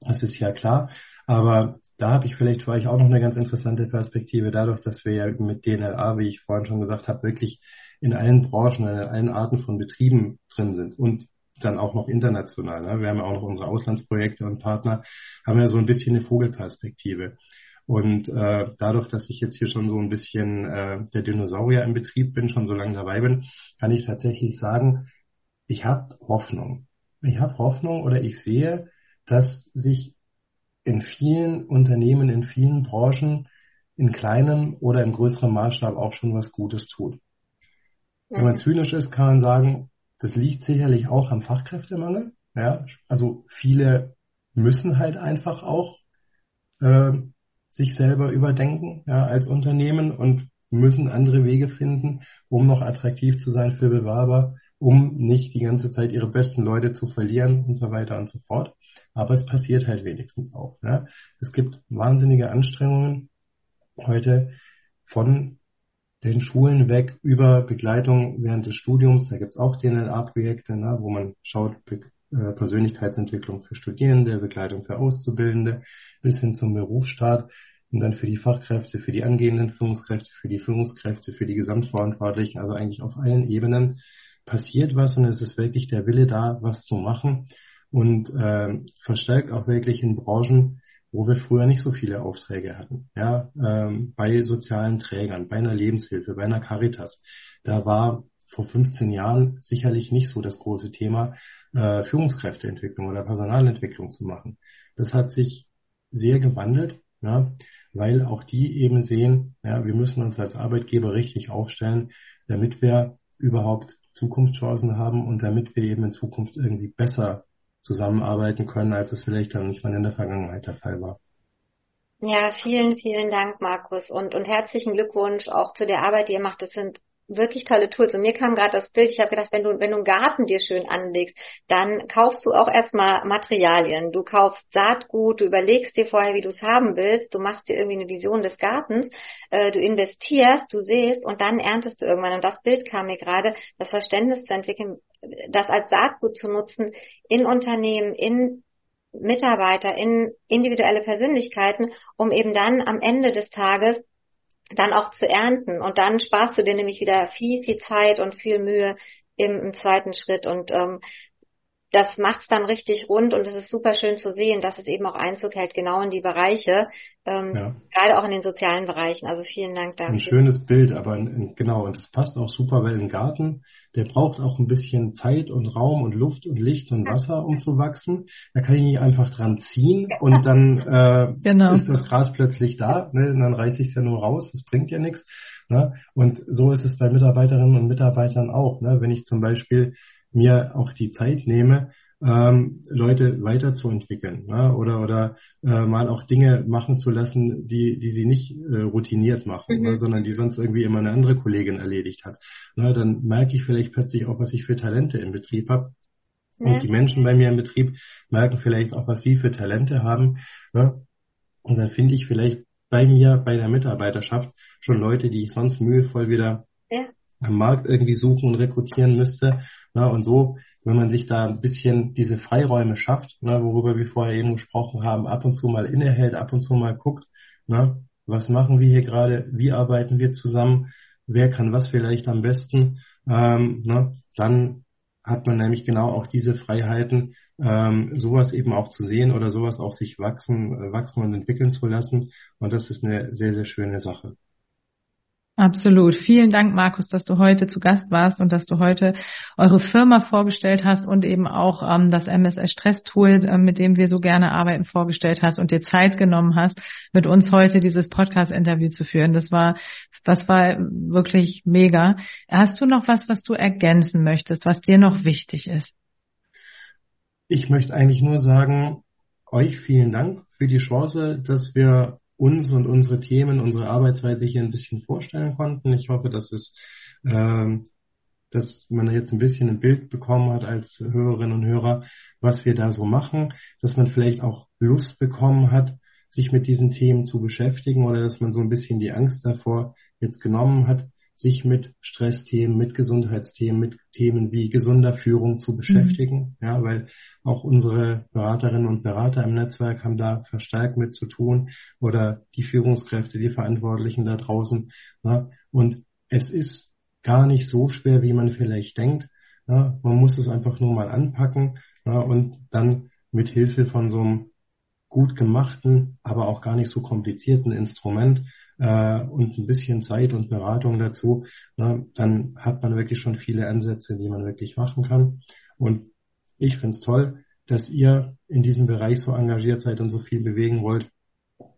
Das ist ja klar. Aber da habe ich vielleicht für euch auch noch eine ganz interessante Perspektive, dadurch, dass wir ja mit DNLA, wie ich vorhin schon gesagt habe, wirklich in allen Branchen, in allen Arten von Betrieben drin sind und dann auch noch international. Ne? Wir haben ja auch noch unsere Auslandsprojekte und Partner, haben ja so ein bisschen eine Vogelperspektive. Und äh, dadurch, dass ich jetzt hier schon so ein bisschen äh, der Dinosaurier im Betrieb bin, schon so lange dabei bin, kann ich tatsächlich sagen, ich habe Hoffnung. Ich habe Hoffnung oder ich sehe, dass sich in vielen Unternehmen, in vielen Branchen, in kleinem oder in größerem Maßstab auch schon was Gutes tut. Wenn man zynisch ist, kann man sagen, das liegt sicherlich auch am Fachkräftemangel. Ja, also viele müssen halt einfach auch äh, sich selber überdenken ja, als Unternehmen und müssen andere Wege finden, um noch attraktiv zu sein für Bewerber, um nicht die ganze Zeit ihre besten Leute zu verlieren und so weiter und so fort. Aber es passiert halt wenigstens auch. Ja. Es gibt wahnsinnige Anstrengungen heute von den Schulen weg über Begleitung während des Studiums. Da gibt es auch DNLA-Projekte, ne, wo man schaut, äh, Persönlichkeitsentwicklung für Studierende, Begleitung für Auszubildende bis hin zum Berufsstaat. Und dann für die Fachkräfte, für die angehenden Führungskräfte, für die Führungskräfte, für die Gesamtverantwortlichen, also eigentlich auf allen Ebenen passiert was und es ist wirklich der Wille da, was zu machen. Und äh, verstärkt auch wirklich in Branchen, wo wir früher nicht so viele Aufträge hatten. Ja, ähm, bei sozialen Trägern, bei einer Lebenshilfe, bei einer Caritas. Da war vor 15 Jahren sicherlich nicht so das große Thema, äh, Führungskräfteentwicklung oder Personalentwicklung zu machen. Das hat sich sehr gewandelt, ja, weil auch die eben sehen, ja, wir müssen uns als Arbeitgeber richtig aufstellen, damit wir überhaupt Zukunftschancen haben und damit wir eben in Zukunft irgendwie besser zusammenarbeiten können, als es vielleicht dann nicht mal in der Vergangenheit der Fall war. Ja, vielen, vielen Dank, Markus, und, und herzlichen Glückwunsch auch zu der Arbeit, die ihr macht. Das sind wirklich tolle Tools. Und mir kam gerade das Bild, ich habe gedacht, wenn du, wenn du einen Garten dir schön anlegst, dann kaufst du auch erstmal Materialien. Du kaufst Saatgut, du überlegst dir vorher, wie du es haben willst, du machst dir irgendwie eine Vision des Gartens, äh, du investierst, du siehst und dann erntest du irgendwann. Und das Bild kam mir gerade, das Verständnis zu entwickeln, das als Saatgut zu nutzen in Unternehmen, in Mitarbeiter, in individuelle Persönlichkeiten, um eben dann am Ende des Tages dann auch zu ernten. Und dann sparst du dir nämlich wieder viel, viel Zeit und viel Mühe im, im zweiten Schritt. Und ähm, das macht's dann richtig rund und es ist super schön zu sehen, dass es eben auch Einzug hält, genau in die Bereiche, ähm, ja. gerade auch in den sozialen Bereichen. Also vielen Dank dafür. Ein schönes Bild, aber genau, und das passt auch super, weil ein Garten, der braucht auch ein bisschen Zeit und Raum und Luft und Licht und Wasser, um zu wachsen. Da kann ich nicht einfach dran ziehen und dann äh, [laughs] genau. ist das Gras plötzlich da, ne? und dann reiße ich es ja nur raus, das bringt ja nichts. Ne? Und so ist es bei Mitarbeiterinnen und Mitarbeitern auch. Ne? Wenn ich zum Beispiel mir auch die Zeit nehme, ähm, Leute weiterzuentwickeln ne? oder oder äh, mal auch Dinge machen zu lassen, die die sie nicht äh, routiniert machen, mhm. ne? sondern die sonst irgendwie immer eine andere Kollegin erledigt hat. Ne? Dann merke ich vielleicht plötzlich auch, was ich für Talente im Betrieb habe. Ja. Und die Menschen bei mir im Betrieb merken vielleicht auch, was sie für Talente haben. Ne? Und dann finde ich vielleicht bei mir, bei der Mitarbeiterschaft, schon Leute, die ich sonst mühevoll wieder ja. Am Markt irgendwie suchen und rekrutieren müsste. Na, und so, wenn man sich da ein bisschen diese Freiräume schafft, na, worüber wir vorher eben gesprochen haben, ab und zu mal innehält, ab und zu mal guckt, na, was machen wir hier gerade, wie arbeiten wir zusammen, wer kann was vielleicht am besten, ähm, na, dann hat man nämlich genau auch diese Freiheiten, ähm, sowas eben auch zu sehen oder sowas auch sich wachsen, äh, wachsen und entwickeln zu lassen. Und das ist eine sehr, sehr schöne Sache. Absolut. Vielen Dank, Markus, dass du heute zu Gast warst und dass du heute eure Firma vorgestellt hast und eben auch ähm, das MSS Stress Tool, äh, mit dem wir so gerne arbeiten, vorgestellt hast und dir Zeit genommen hast, mit uns heute dieses Podcast-Interview zu führen. Das war, das war wirklich mega. Hast du noch was, was du ergänzen möchtest, was dir noch wichtig ist? Ich möchte eigentlich nur sagen, euch vielen Dank für die Chance, dass wir uns und unsere Themen, unsere Arbeitsweise hier ein bisschen vorstellen konnten. Ich hoffe, dass es, ähm, dass man jetzt ein bisschen ein Bild bekommen hat als Hörerinnen und Hörer, was wir da so machen, dass man vielleicht auch Lust bekommen hat, sich mit diesen Themen zu beschäftigen oder dass man so ein bisschen die Angst davor jetzt genommen hat, sich mit Stressthemen, mit Gesundheitsthemen, mit Themen wie gesunder Führung zu beschäftigen. Mhm. Ja, weil auch unsere Beraterinnen und Berater im Netzwerk haben da verstärkt mit zu tun oder die Führungskräfte, die Verantwortlichen da draußen. Ja, und es ist gar nicht so schwer, wie man vielleicht denkt. Ja, man muss es einfach nur mal anpacken ja, und dann mit Hilfe von so einem gut gemachten, aber auch gar nicht so komplizierten Instrument äh, und ein bisschen Zeit und Beratung dazu, ne, dann hat man wirklich schon viele Ansätze, die man wirklich machen kann. Und ich finde es toll, dass ihr in diesem Bereich so engagiert seid und so viel bewegen wollt.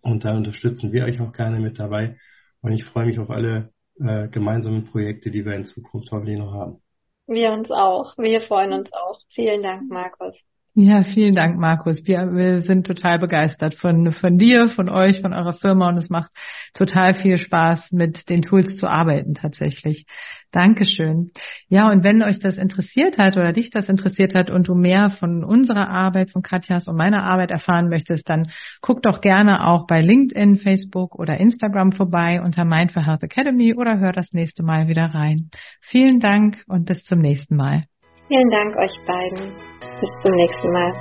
Und da unterstützen wir euch auch gerne mit dabei. Und ich freue mich auf alle äh, gemeinsamen Projekte, die wir in Zukunft hoffentlich noch haben. Wir uns auch. Wir freuen uns auch. Vielen Dank, Markus. Ja, vielen Dank, Markus. Wir, wir sind total begeistert von, von dir, von euch, von eurer Firma und es macht total viel Spaß, mit den Tools zu arbeiten tatsächlich. Dankeschön. Ja, und wenn euch das interessiert hat oder dich das interessiert hat und du mehr von unserer Arbeit, von Katjas und meiner Arbeit erfahren möchtest, dann guck doch gerne auch bei LinkedIn, Facebook oder Instagram vorbei unter Mindful Health Academy oder hör das nächste Mal wieder rein. Vielen Dank und bis zum nächsten Mal. Vielen Dank euch beiden. Bis zum nächsten Mal.